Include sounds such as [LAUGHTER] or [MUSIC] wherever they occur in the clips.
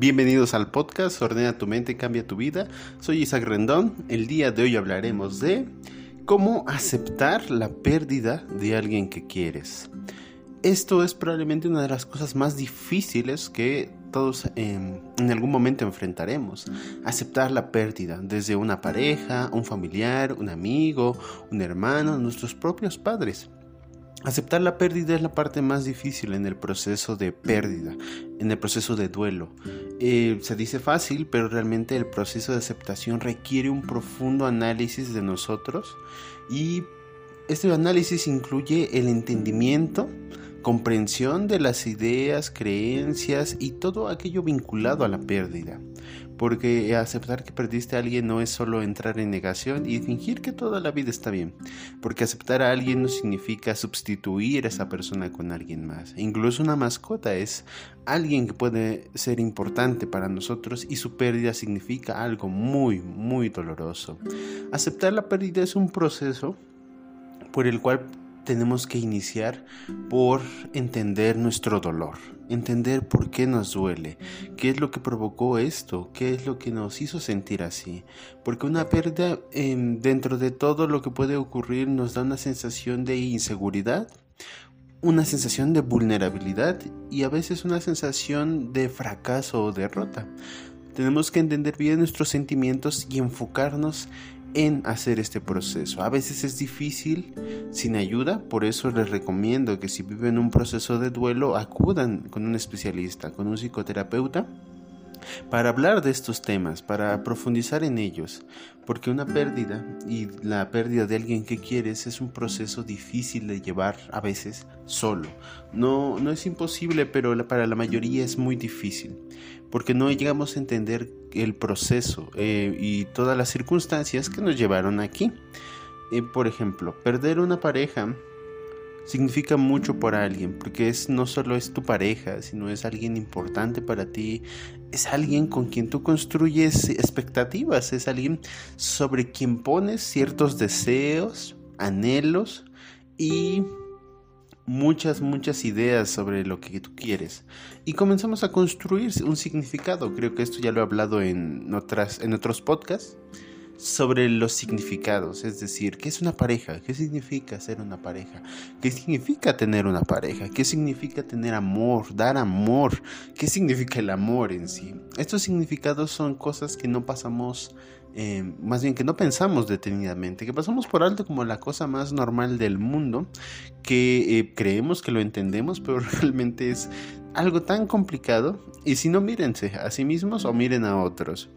Bienvenidos al podcast Ordena tu mente, cambia tu vida. Soy Isaac Rendón. El día de hoy hablaremos de cómo aceptar la pérdida de alguien que quieres. Esto es probablemente una de las cosas más difíciles que todos em, en algún momento enfrentaremos. Aceptar la pérdida desde una pareja, un familiar, un amigo, un hermano, nuestros propios padres. Aceptar la pérdida es la parte más difícil en el proceso de pérdida, en el proceso de duelo. Eh, se dice fácil, pero realmente el proceso de aceptación requiere un profundo análisis de nosotros y este análisis incluye el entendimiento, comprensión de las ideas, creencias y todo aquello vinculado a la pérdida. Porque aceptar que perdiste a alguien no es solo entrar en negación y fingir que toda la vida está bien. Porque aceptar a alguien no significa sustituir a esa persona con alguien más. Incluso una mascota es alguien que puede ser importante para nosotros y su pérdida significa algo muy, muy doloroso. Aceptar la pérdida es un proceso por el cual tenemos que iniciar por entender nuestro dolor, entender por qué nos duele, qué es lo que provocó esto, qué es lo que nos hizo sentir así. Porque una pérdida em, dentro de todo lo que puede ocurrir nos da una sensación de inseguridad, una sensación de vulnerabilidad y a veces una sensación de fracaso o derrota. Tenemos que entender bien nuestros sentimientos y enfocarnos en hacer este proceso. A veces es difícil sin ayuda, por eso les recomiendo que si viven un proceso de duelo acudan con un especialista, con un psicoterapeuta para hablar de estos temas, para profundizar en ellos, porque una pérdida y la pérdida de alguien que quieres es un proceso difícil de llevar a veces solo. No, no es imposible, pero para la mayoría es muy difícil, porque no llegamos a entender el proceso eh, y todas las circunstancias que nos llevaron aquí. Por ejemplo, perder una pareja significa mucho para alguien, porque es no solo es tu pareja, sino es alguien importante para ti, es alguien con quien tú construyes expectativas, es alguien sobre quien pones ciertos deseos, anhelos y muchas, muchas ideas sobre lo que tú quieres. Y comenzamos a construir un significado. Creo que esto ya lo he hablado en, otras, en otros podcasts sobre los significados, es decir, ¿qué es una pareja? ¿Qué significa ser una pareja? ¿Qué significa tener una pareja? ¿Qué significa tener amor, dar amor? ¿Qué significa el amor en sí? Estos significados son cosas que no pasamos, eh, más bien que no pensamos detenidamente, que pasamos por alto como la cosa más normal del mundo, que eh, creemos que lo entendemos, pero [LAUGHS] realmente es algo tan complicado. Y si no, mírense a sí mismos o miren a otros.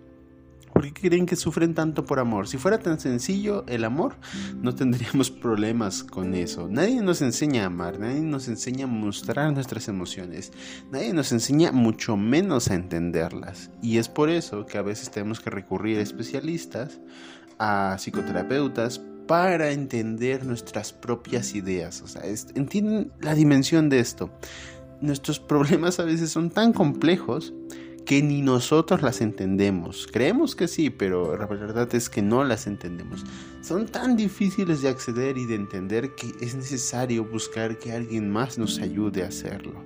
¿Por qué creen que sufren tanto por amor? Si fuera tan sencillo el amor, no tendríamos [LAUGHS] problemas con eso. Nadie nos enseña a amar, nadie nos enseña a mostrar nuestras emociones, nadie nos enseña mucho menos a entenderlas. Y es por eso que a veces tenemos que recurrir a especialistas, a psicoterapeutas, para entender nuestras propias ideas. O sea, entienden la dimensión de esto. Nuestros [LAUGHS] problemas a veces son tan complejos que ni nosotros las entendemos. Creemos que sí, pero la verdad es que no las entendemos. Son tan difíciles de acceder y de entender que es necesario buscar que alguien más nos ayude a hacerlo.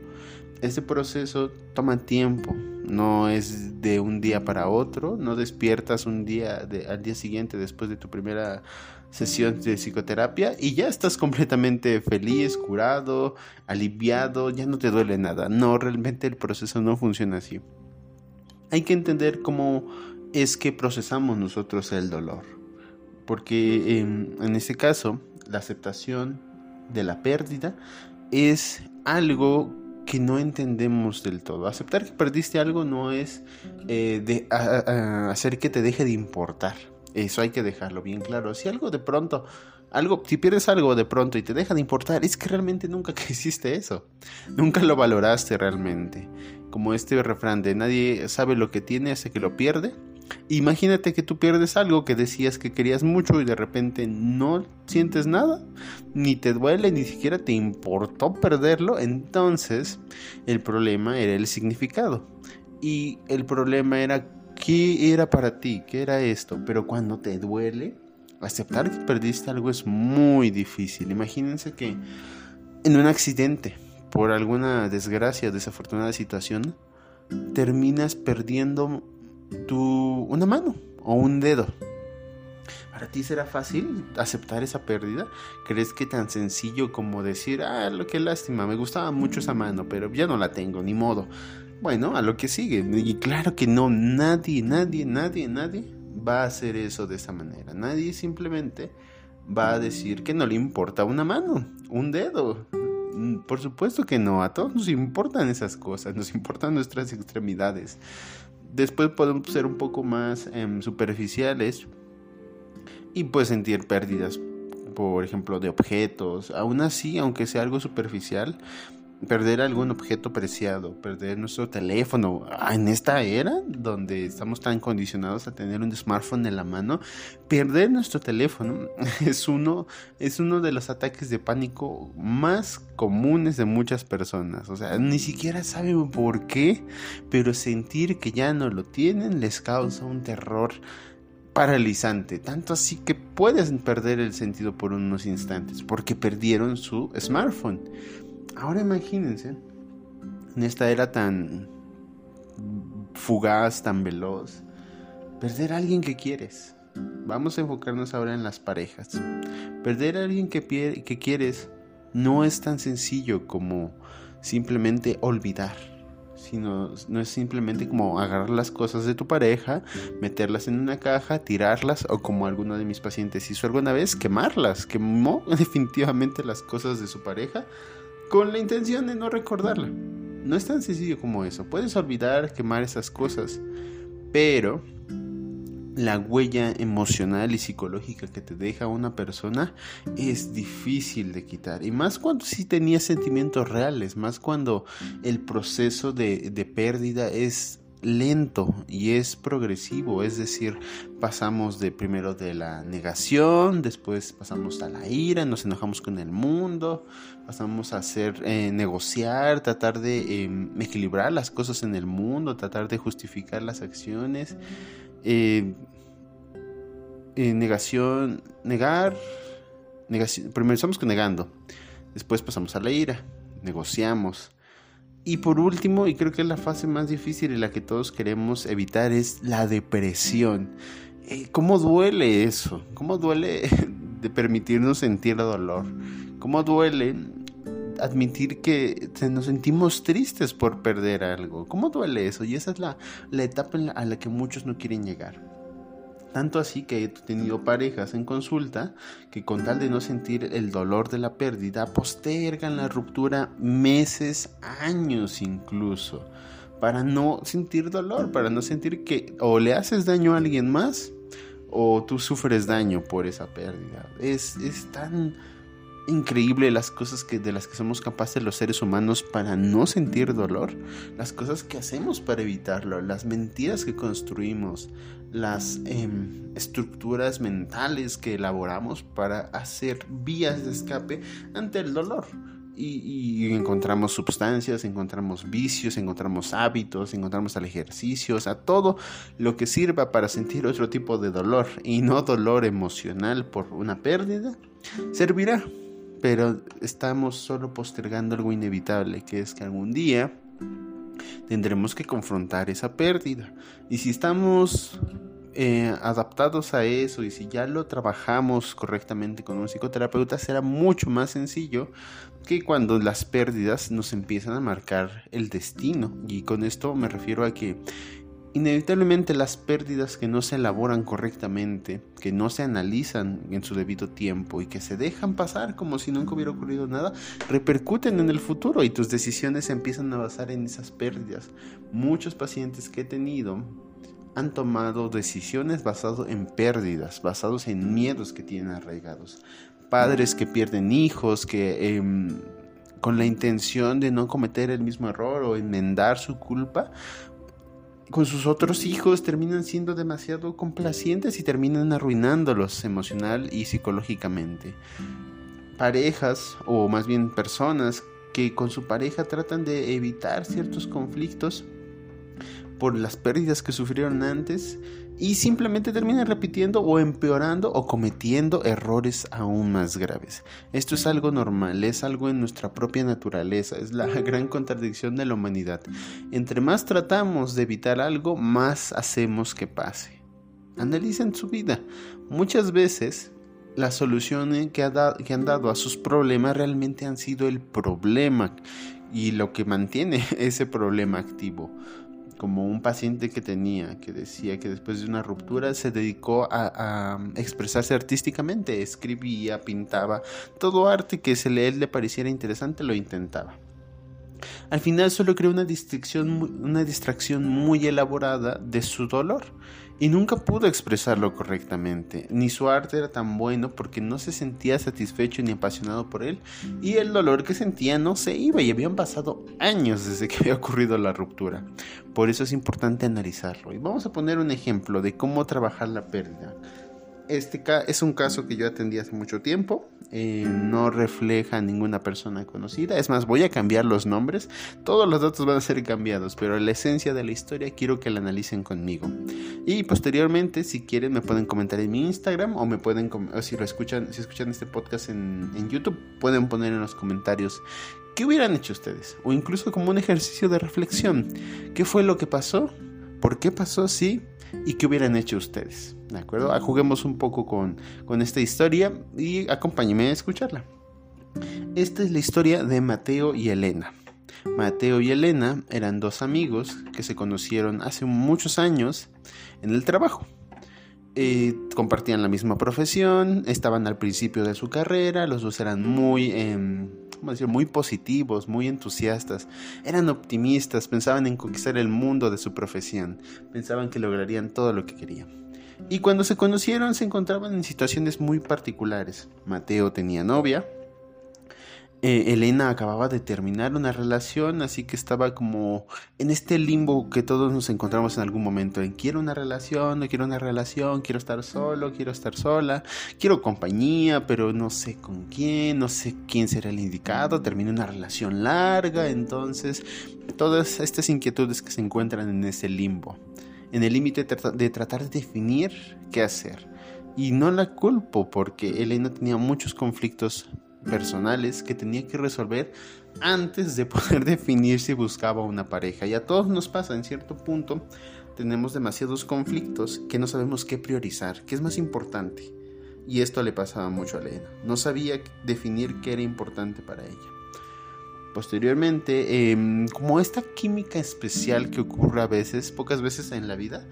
Este proceso toma tiempo, no es de un día para otro, no despiertas un día al día siguiente después de tu primera sesión de psicoterapia y ya estás completamente feliz, curado, aliviado, ya no te duele nada. No, realmente el proceso no funciona así hay que entender cómo es que procesamos nosotros el dolor. Porque en este caso, la aceptación de la pérdida es algo que no entendemos del todo. Aceptar que perdiste algo no es eh, de, hacer que te deje de importar. Eso hay que dejarlo bien claro. Si algo de pronto, algo, si pierdes algo de pronto y te deja de importar, es que realmente nunca [LAUGHS] hiciste eso. Nunca lo valoraste realmente como este refrán de nadie sabe lo que tiene hasta que lo pierde. Imagínate que tú pierdes algo que decías que querías mucho y de repente no sientes nada, ni te duele, ni siquiera te importó perderlo, entonces el problema era el significado. Y el problema era qué era para ti, qué era esto, pero cuando te duele, aceptar que perdiste algo es muy difícil. Imagínense que en un accidente por alguna desgracia o desafortunada situación, terminas perdiendo tu, una mano o un dedo. ¿Para ti será fácil aceptar esa pérdida? ¿Crees que tan sencillo como decir, ah, lo que lástima, me gustaba mucho esa mano, pero ya no la tengo, ni modo? Bueno, a lo que sigue. Y claro que no, nadie, nadie, nadie, nadie va a hacer eso de esa manera. Nadie simplemente va a decir que no le importa una mano, un dedo. Mm, por supuesto que no, a todos nos importan esas cosas, nos importan nuestras extremidades. Después podemos ser un poco más em, superficiales y pues sentir pérdidas, por ejemplo, de objetos. Aún así, aunque sea algo superficial, perder algún objeto preciado, perder nuestro teléfono, ah, en esta era donde estamos tan condicionados a tener un smartphone en la mano, perder nuestro teléfono [LAUGHS] es uno, es uno de los ataques de pánico más comunes de muchas personas. O sea, ni siquiera saben por qué, pero sentir que ya no lo tienen les causa un terror paralizante, tanto así que pueden perder el sentido por unos instantes, porque perdieron su smartphone. Ahora imagínense, en esta era tan fugaz, tan veloz, perder a alguien que quieres. Vamos a enfocarnos ahora en las parejas. Perder a alguien que, que quieres no es tan sencillo como simplemente olvidar sino no es simplemente como agarrar las cosas de tu pareja, meterlas en una caja, tirarlas o como alguno de mis pacientes hizo alguna vez, quemarlas, quemó [LAUGHS] definitivamente las cosas de su pareja con la intención de no recordarla. No es tan sencillo como eso. Puedes olvidar, quemar esas cosas, pero la huella emocional y psicológica que te deja una persona es difícil de quitar. Y más cuando sí tenías sentimientos reales, más cuando el proceso de, de pérdida es lento y es progresivo, es decir, pasamos de primero de la negación, después pasamos a la ira, nos enojamos con el mundo, pasamos a hacer eh, negociar, tratar de em, equilibrar las cosas en el mundo, tratar de justificar las acciones eh, eh, negación, negar, primero estamos negando, después pasamos a la ira, negociamos. Y por último, y creo que es la fase más difícil y la que todos queremos evitar, es la depresión. Eh, ¿Cómo duele eso? ¿Cómo duele [LAUGHS] de permitirnos sentir dolor? ¿Cómo duele admitir que nos sentimos tristes por perder algo? ¿Cómo duele eso? Y esa es la, la etapa a la que muchos no quieren llegar. Tanto así que he tenido parejas en consulta que con tal de no sentir el dolor de la pérdida postergan la ruptura meses, años incluso, para no sentir dolor, para no sentir que o le haces daño a alguien más o tú sufres daño por esa pérdida. Es, es tan increíble las cosas que, de las que somos capaces los seres humanos para no sentir dolor, las cosas que hacemos para evitarlo, las mentiras que construimos, las em, estructuras mentales que elaboramos para hacer vías de escape ante el dolor. Y, encontramos sustancias, encontramos vicios, encontramos hábitos, encontramos al ejercicio, sea, todo lo que sirva para sentir otro tipo de dolor y no dolor emocional por una pérdida, servirá pero estamos solo postergando algo inevitable, que es que algún día tendremos que confrontar esa pérdida. Y si estamos eh, adaptados a eso y si ya lo trabajamos correctamente con un psicoterapeuta, será mucho más sencillo que cuando las pérdidas nos empiezan a marcar el destino. Y con esto me refiero a que Inevitablemente las pérdidas que no se elaboran correctamente, que no se analizan en su debido tiempo y que se dejan pasar como si nunca hubiera ocurrido nada, repercuten en el futuro y tus decisiones se empiezan a basar en esas pérdidas. Muchos pacientes que he tenido han tomado decisiones basadas en pérdidas, basados en miedos que tienen arraigados. Padres que pierden hijos, que em, con la intención de no cometer el mismo error o enmendar su culpa, con sus otros hijos terminan siendo demasiado complacientes y terminan arruinándolos emocional y psicológicamente. Parejas, o más bien personas, que con su pareja tratan de evitar ciertos conflictos por las pérdidas que sufrieron antes, y simplemente terminan repitiendo o empeorando o cometiendo errores aún más graves. Esto es algo normal, es algo en nuestra propia naturaleza, es la gran contradicción de la humanidad. Entre más tratamos de evitar algo, más hacemos que pase. Analicen su vida. Muchas veces las soluciones que, que han dado a sus problemas realmente han sido el problema y lo que mantiene [LAUGHS] ese problema activo como un paciente que tenía, que decía que después de una ruptura se dedicó a, expresarse artísticamente, escribía, pintaba, todo arte que se le, él le pareciera interesante lo intentaba. Al final solo creó una distracción, una distracción muy elaborada de su dolor y nunca pudo expresarlo correctamente. Ni su arte era tan bueno porque no se sentía satisfecho ni apasionado por él y el dolor que sentía no se iba y habían pasado años desde que [LAUGHS] había ocurrido la ruptura. Por eso es importante analizarlo y vamos a poner un ejemplo de cómo trabajar la pérdida. Este es un caso que yo atendí hace mucho tiempo. Eh, no refleja a ninguna persona conocida. Es más, voy a cambiar los nombres. Todos los datos van a ser cambiados, pero la esencia de la historia quiero que la analicen conmigo. Y posteriormente, si quieren, me pueden comentar en mi Instagram o me pueden, o si lo escuchan, si escuchan este podcast en, en YouTube, pueden poner en los comentarios qué hubieran hecho ustedes. O incluso como un ejercicio de reflexión. ¿Qué fue lo que pasó? ¿Por qué pasó así? ¿Y qué hubieran hecho ustedes? ¿De acuerdo? Ah, juguemos un poco con, con esta historia y acompáñenme a escucharla. Esta es la historia de Mateo y Elena. Mateo y Elena eran dos amigos que se conocieron hace muchos años en el trabajo. Eh, compartían la misma profesión, estaban al principio de su carrera, los dos eran muy, eh, muy positivos, muy entusiastas, eran optimistas, pensaban en conquistar el mundo de su profesión, pensaban que lograrían todo lo que querían. Y cuando se conocieron se encontraban en situaciones muy particulares. Mateo tenía novia. Eh, Elena acababa de terminar una relación, así que estaba como en este limbo que todos nos encontramos en algún momento. En quiero una relación, no quiero una relación, quiero estar solo, quiero estar sola, quiero compañía, pero no sé con quién, no sé quién será el indicado. Terminé una relación larga, entonces todas estas inquietudes que se encuentran en ese limbo en el límite de tratar de definir qué hacer. Y no la culpo porque Elena tenía muchos conflictos personales que tenía que resolver antes de poder [LAUGHS] definir si buscaba una pareja. Y a todos nos pasa en cierto punto, tenemos demasiados conflictos que no sabemos qué priorizar, qué es más importante. Y esto le pasaba mucho a Elena. No sabía definir qué era importante para ella. Posteriormente, em, como esta química especial que ocurre a veces, pocas veces en la vida,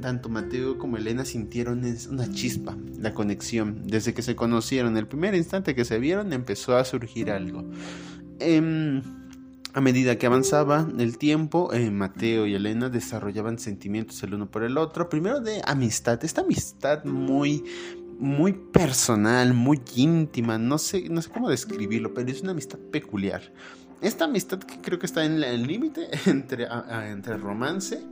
tanto Mateo como Elena sintieron una chispa, la conexión. Desde que se conocieron, el primer instante que se vieron, empezó a surgir algo. Em, a medida que avanzaba el tiempo, eh, Mateo y Elena desarrollaban sentimientos el uno por el otro. Primero de amistad, esta amistad muy muy personal, muy íntima, no sé, no sé cómo describirlo, pero es una amistad peculiar. Esta amistad que creo que está en el límite [LAUGHS] entre, entre romance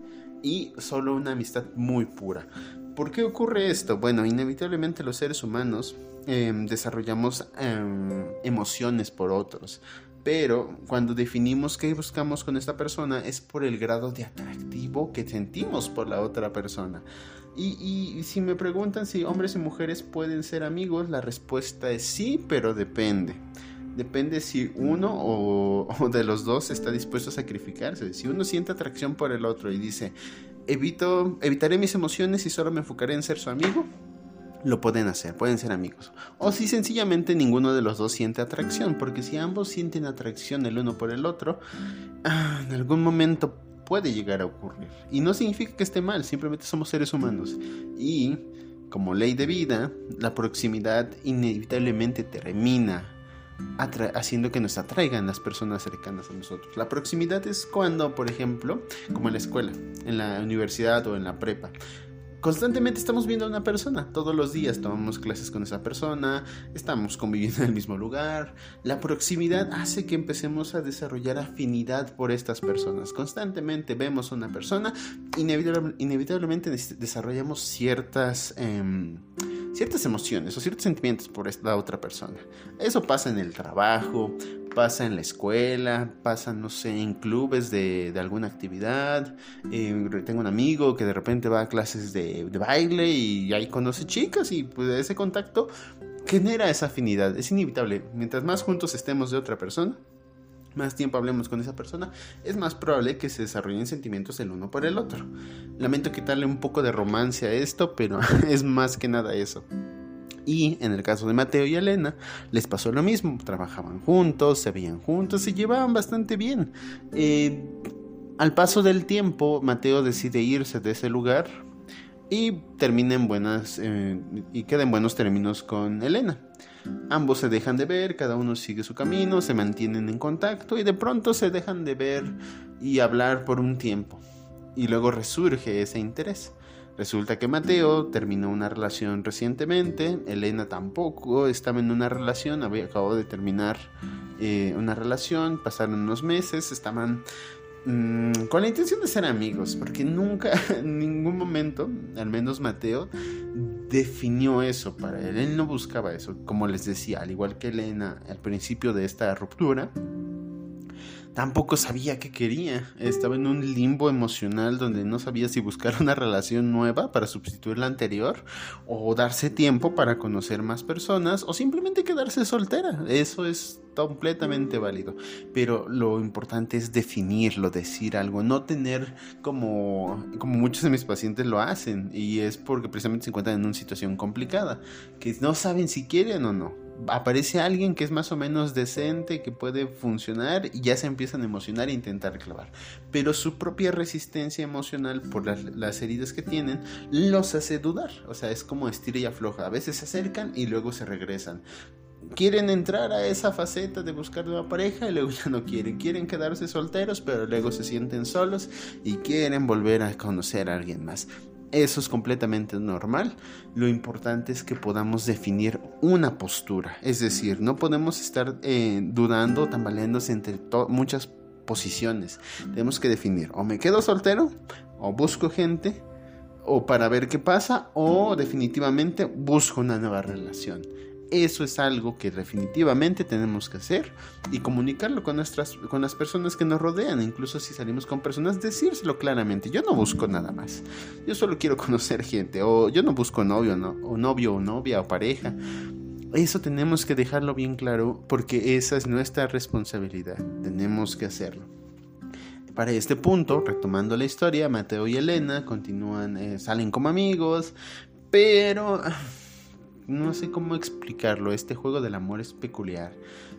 y solo una amistad muy pura. ¿Por qué ocurre esto? Bueno, inevitablemente los seres humanos em, desarrollamos em, emociones por otros, pero cuando definimos qué buscamos con esta persona es por el grado de atractivo que sentimos por la otra persona. Y, si me preguntan si hombres y mujeres pueden ser amigos, la respuesta es sí, pero depende. Depende si uno o, de los dos está dispuesto a sacrificarse. Si uno siente atracción por el otro y dice, evito, evitaré mis emociones y solo me enfocaré en ser su amigo, lo pueden hacer, pueden ser amigos. O si sencillamente ninguno de los dos siente atracción, porque si ambos sienten atracción el uno por el otro, ah, en algún momento puede llegar a ocurrir. Y no significa que esté mal, simplemente somos seres humanos. Y como ley de vida, la proximidad inevitablemente termina haciendo que nos atraigan las personas cercanas a nosotros. La proximidad es cuando, por ejemplo, como en la escuela, en la universidad o en la prepa, constantemente estamos viendo a una persona, todos los días tomamos clases con esa persona, estamos conviviendo en el mismo lugar. La proximidad hace que empecemos a desarrollar afinidad por estas personas. Constantemente vemos a una persona, inevitablemente desarrollamos ciertas, em, ciertas emociones o ciertos sentimientos por esta otra persona. Eso pasa en el trabajo, pasa en la escuela, pasa, no sé, en clubes de, alguna actividad. Eh, tengo un amigo que de repente va a clases de, de, baile y ahí conoce chicas y pues ese contacto genera esa afinidad. Es inevitable. Mientras más juntos estemos de otra persona, más tiempo hablemos con esa persona, es más probable que se desarrollen sentimientos el uno por el otro. Lamento quitarle un poco de romance a esto, pero [LAUGHS] es más que nada eso. Y en el caso de Mateo y Elena, les pasó lo mismo. Trabajaban juntos, se veían juntos, se llevaban bastante bien. Eh, al paso del tiempo, Mateo decide irse de ese lugar y termina en buenas eh, y queda en buenos términos con Elena. Ambos se dejan de ver, cada uno sigue su camino, se mantienen en contacto y de pronto se dejan de ver y hablar por un tiempo. Y luego resurge ese interés. Resulta que Mateo terminó una relación recientemente, Elena tampoco estaba en una relación, había acabado de terminar eh, una relación, pasaron unos meses, estaban mm, con la intención de ser amigos, porque nunca, [LAUGHS] en ningún momento, al menos Mateo, definió eso para él, él no buscaba eso, como les decía, al igual que Elena al principio de esta ruptura, tampoco sabía qué quería. Estaba en un limbo emocional donde no sabía si buscar una relación nueva para sustituir la anterior o darse tiempo para conocer más personas o simplemente quedarse soltera. Eso es completamente válido. Pero lo importante es definirlo, decir algo, no tener como, como muchos de mis pacientes lo hacen y es porque precisamente se encuentran en una situación complicada, que no saben si quieren o no aparece alguien que es más o menos decente, que puede funcionar y ya se empiezan a emocionar e intentar clavar. Pero su propia resistencia emocional por las, heridas que tienen los hace dudar. O sea, es como estira y afloja. A veces se acercan y luego se regresan. Quieren entrar a esa faceta de buscar una pareja y luego [LAUGHS] ya no quieren. Quieren quedarse solteros, pero luego se sienten solos y quieren volver a conocer a alguien más. Eso es completamente normal. Lo importante es que podamos definir una postura. Es decir, no podemos estar eh, dudando, tambaleándose entre muchas posiciones. Tenemos que definir o me quedo soltero o busco gente o para ver qué pasa o definitivamente busco una nueva relación. Eso es algo que definitivamente tenemos que hacer y comunicarlo con, nuestras, con las personas que nos rodean. Incluso si salimos con personas, decírselo claramente. Yo no busco nada más. Yo solo quiero conocer gente. O yo no busco novio, no, o novio o novia o pareja. Eso tenemos que dejarlo bien claro porque esa es nuestra responsabilidad. Tenemos que hacerlo. Para este punto, retomando la historia, Mateo y Elena continúan, eh, salen como amigos, pero no sé cómo explicarlo, este juego del amor es peculiar.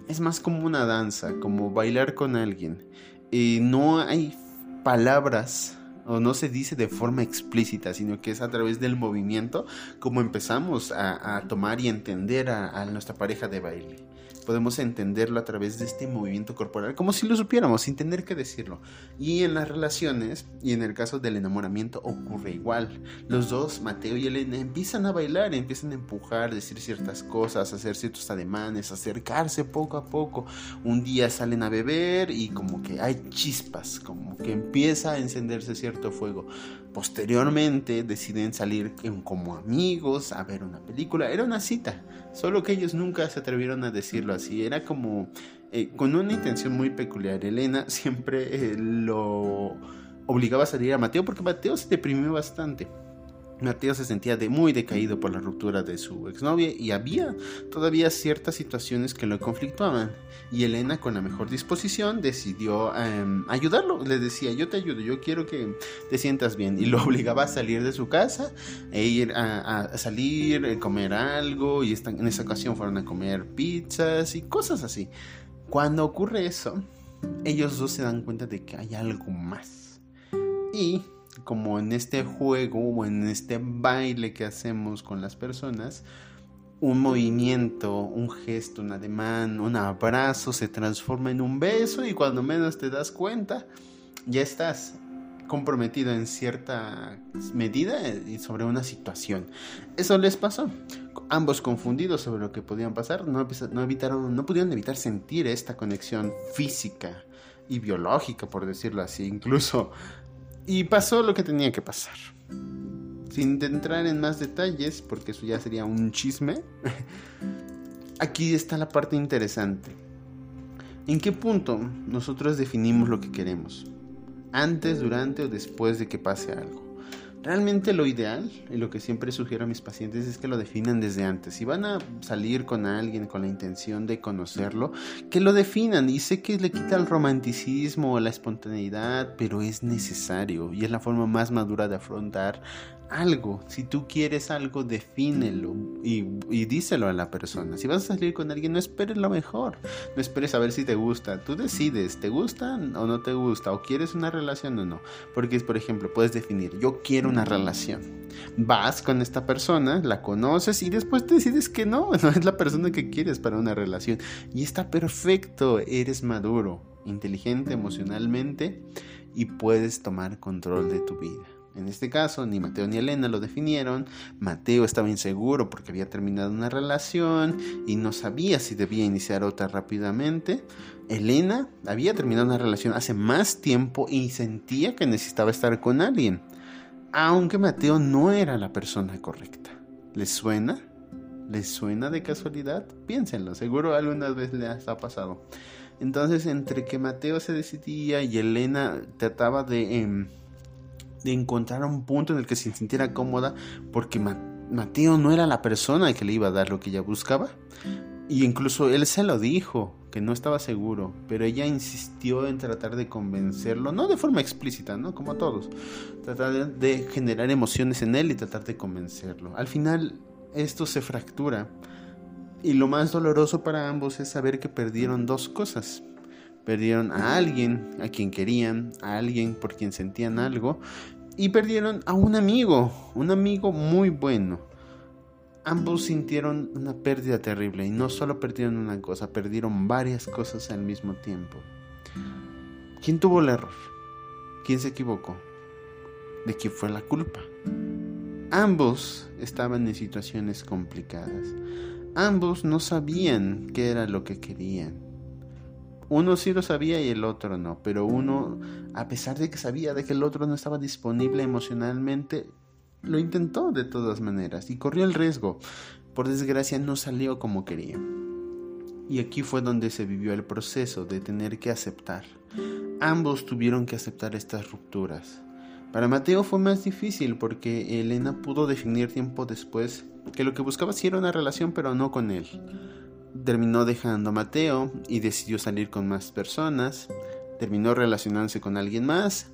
Es más como una danza, como bailar con alguien. Y no hay palabras o no se dice de forma explícita, sino que es a través del movimiento como empezamos a, tomar y entender a nuestra pareja de baile podemos entenderlo a través de este movimiento corporal, como si lo supiéramos, sin tener que decirlo. Y en las relaciones, y en el caso del enamoramiento, ocurre igual. Los dos, Mateo y Elena, empiezan a bailar, empiezan a empujar, decir ciertas cosas, hacer ciertos ademanes, acercarse poco a poco. Un día salen a beber y como que hay chispas, como que empieza a encenderse cierto fuego. Posteriormente deciden salir como amigos a ver una película. Era una cita, solo que ellos nunca se atrevieron a decirlo así. Era como eh, con una intención muy peculiar. Elena siempre eh, lo obligaba a salir a Mateo porque Mateo se deprimió bastante. Mateo se sentía de muy decaído por la ruptura de su exnovia y había todavía ciertas situaciones que lo conflictuaban. Y Elena, con la mejor disposición, decidió em, ayudarlo. Le decía, yo te ayudo, yo quiero que te sientas bien. Y lo [LAUGHS] obligaba a salir de su casa e ir a, salir, a comer algo. Y en esa ocasión fueron a comer pizzas y cosas así. Cuando ocurre eso, ellos dos se dan cuenta de que hay algo más. Y como en este juego o en este baile que hacemos con las personas, un movimiento, un gesto, un ademán, un abrazo se transforma en un beso y cuando menos te das cuenta, ya estás comprometido en cierta medida y sobre una situación. Eso les pasó. Ambos confundidos sobre lo que podían pasar, no, no, evitaron, no pudieron evitar sentir esta conexión física y biológica, por decirlo así. Incluso y pasó lo que tenía que pasar. Sin entrar en más detalles, porque eso ya sería un chisme, [LAUGHS] aquí está la parte interesante. ¿En qué punto nosotros definimos lo que queremos? ¿Antes, durante o después de que pase algo? Realmente lo ideal y lo que siempre sugiero a mis pacientes es que lo definan desde antes. Si van a salir con alguien con la intención de conocerlo, que lo definan. Y sé que le quita el romanticismo la espontaneidad, pero es necesario y es la forma más madura de afrontar algo. Si tú quieres algo, defínelo y, y, díselo a la persona. Si vas a salir con alguien, no esperes lo mejor. No esperes a ver si te gusta. Tú decides, ¿te gusta o no te gusta? ¿O quieres una relación o no? Porque, por ejemplo, puedes definir, yo quiero una relación. Vas con esta persona, la conoces y después decides que no, [LAUGHS] no es la persona que quieres para una relación. Y está perfecto, eres maduro, inteligente emocionalmente y puedes tomar control de tu vida. En este caso, ni Mateo ni Elena lo definieron. Mateo estaba inseguro porque había terminado una relación y no sabía si debía iniciar otra rápidamente. Elena había terminado una relación hace más tiempo y sentía que necesitaba estar con alguien. Aunque Mateo no era la persona correcta. ¿Les suena? ¿Les suena de casualidad? Piénsenlo, seguro alguna vez les ha pasado. Entonces, entre que Mateo se decidía y Elena trataba de... Em, de encontrar un punto en el que se sintiera cómoda porque Mateo no era la persona que le iba a dar lo que ella buscaba. Y incluso él se lo dijo, que no estaba seguro, pero ella insistió en tratar de convencerlo, no de forma explícita, ¿no? Como todos, tratar de generar emociones en él y tratar de convencerlo. Al final esto se fractura y lo más doloroso para ambos es saber que perdieron dos cosas. Perdieron a alguien a quien querían, a alguien por quien sentían algo, y perdieron a un amigo, un amigo muy bueno. Ambos sintieron una pérdida terrible y no solo perdieron una cosa, perdieron varias cosas al mismo tiempo. ¿Quién tuvo el error? ¿Quién se equivocó? ¿De quién fue la culpa? Ambos estaban en situaciones complicadas. Ambos no sabían qué era lo que querían. Uno sí lo sabía y el otro no, pero uno, a pesar de que sabía de que el otro no estaba disponible emocionalmente, lo intentó de todas maneras y corrió el riesgo. Por desgracia no salió como quería. Y aquí fue donde se vivió el proceso de tener que aceptar. Ambos tuvieron que aceptar estas rupturas. Para Mateo fue más difícil porque Elena pudo definir tiempo después que lo que buscaba sí era una relación pero no con él terminó dejando a Mateo y decidió salir con más personas, terminó relacionándose con alguien más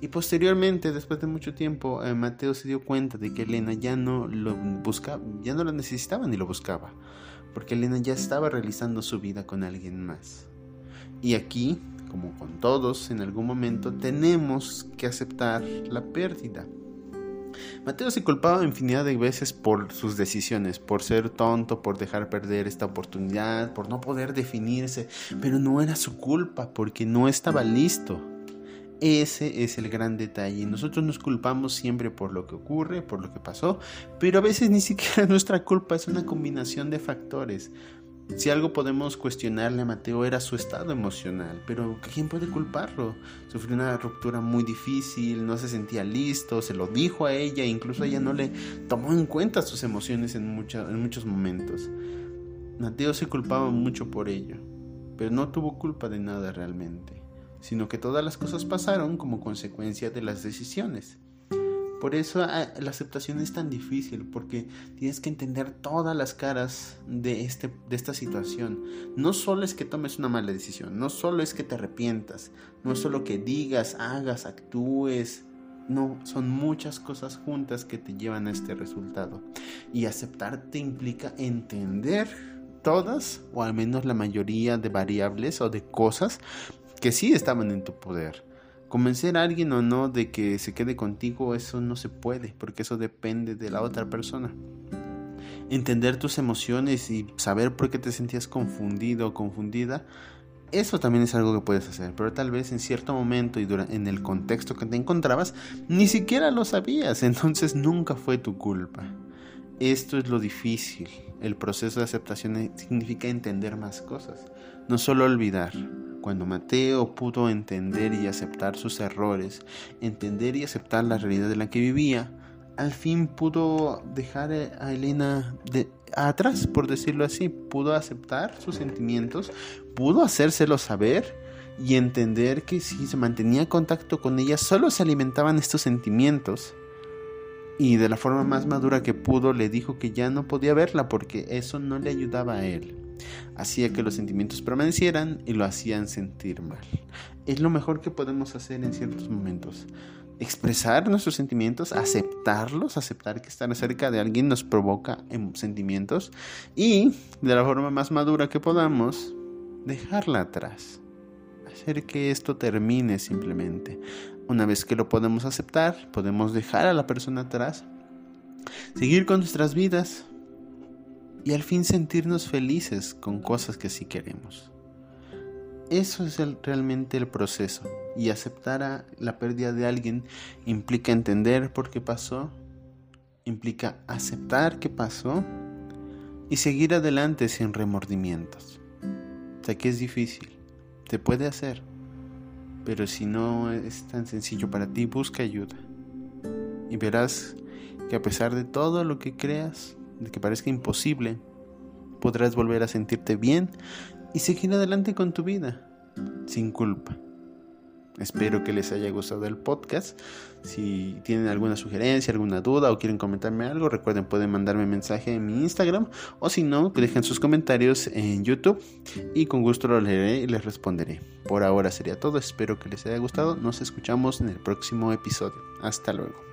y posteriormente, después de mucho tiempo, eh, Mateo se dio cuenta de que Elena ya no lo buscaba, ya no lo necesitaba ni lo buscaba, porque Elena ya estaba realizando su vida con alguien más. Y aquí, como con todos, en algún momento tenemos que aceptar la pérdida. Mateo se culpaba infinidad de veces por sus decisiones, por ser tonto, por dejar perder esta oportunidad, por no poder definirse, pero no era su culpa porque no estaba listo. Ese es el gran detalle. Nosotros nos culpamos siempre por lo que ocurre, por lo que pasó, pero a veces ni siquiera [LAUGHS] nuestra culpa es una combinación de factores. Si algo podemos cuestionarle a Mateo era su estado emocional, pero ¿quién puede culparlo? Sufrió una ruptura muy difícil, no se sentía listo, se lo dijo a ella, incluso ella no le tomó en cuenta sus emociones en, en muchos momentos. Mateo se culpaba mucho por ello, pero no tuvo culpa de nada realmente, sino que todas las cosas pasaron como consecuencia de las decisiones. Por eso ah, la aceptación es tan difícil, porque tienes que entender todas las caras de, este, de esta situación. No solo es que tomes una mala decisión, no solo es que te arrepientas, no es solo que digas, hagas, actúes. No, son muchas cosas juntas que te llevan a este resultado. Y aceptarte implica entender todas, o al menos la mayoría de variables o de cosas que sí estaban en tu poder Convencer a alguien o no de que se quede contigo, eso no se puede, porque eso depende de la otra persona. Entender tus emociones y saber por qué te sentías confundido o confundida, eso también es algo que puedes hacer, pero tal vez en cierto momento y en el contexto que te encontrabas, ni siquiera lo sabías, [LAUGHS] entonces nunca fue tu culpa. Esto es lo difícil. El proceso de aceptación significa entender más cosas, no solo olvidar. Cuando Mateo pudo entender y aceptar sus errores, entender y aceptar la realidad en la que vivía, al fin pudo dejar a Elena de, atrás, por decirlo así, pudo aceptar sus sentimientos, pudo hacérselo saber y entender que si se mantenía contacto con ella, solo se alimentaban estos sentimientos. Y de la forma más madura que pudo, le dijo que ya no podía verla porque eso no le ayudaba a él. Hacía que los sentimientos permanecieran y lo hacían sentir mal. Es lo mejor que podemos hacer en ciertos momentos expresar nuestros sentimientos, aceptarlos, aceptar que estar cerca de alguien nos provoca em, sentimientos y de la forma más madura que podamos, dejarla atrás. Hacer que esto termine simplemente. Una vez que lo podemos aceptar, podemos dejar a la persona atrás, seguir con nuestras vidas y al fin sentirnos felices con cosas que sí queremos. Eso es realmente el proceso. Y aceptar la pérdida de alguien implica entender por qué pasó, implica aceptar qué pasó y seguir adelante sin remordimientos. Sé que es difícil, te puede hacer, pero si no es tan sencillo para ti, busca ayuda. Y verás que a pesar de todo lo que creas, de que parezca imposible, podrás volver a sentirte bien y seguir adelante con tu vida, sin culpa. Espero que les haya gustado el podcast. Si tienen alguna sugerencia, alguna duda o quieren comentarme algo, recuerden pueden mandarme mensaje en mi Instagram o si no, dejen sus comentarios en YouTube y con gusto lo leeré y les responderé. Por ahora sería todo, espero que les haya gustado. Nos escuchamos en el próximo episodio. Hasta luego.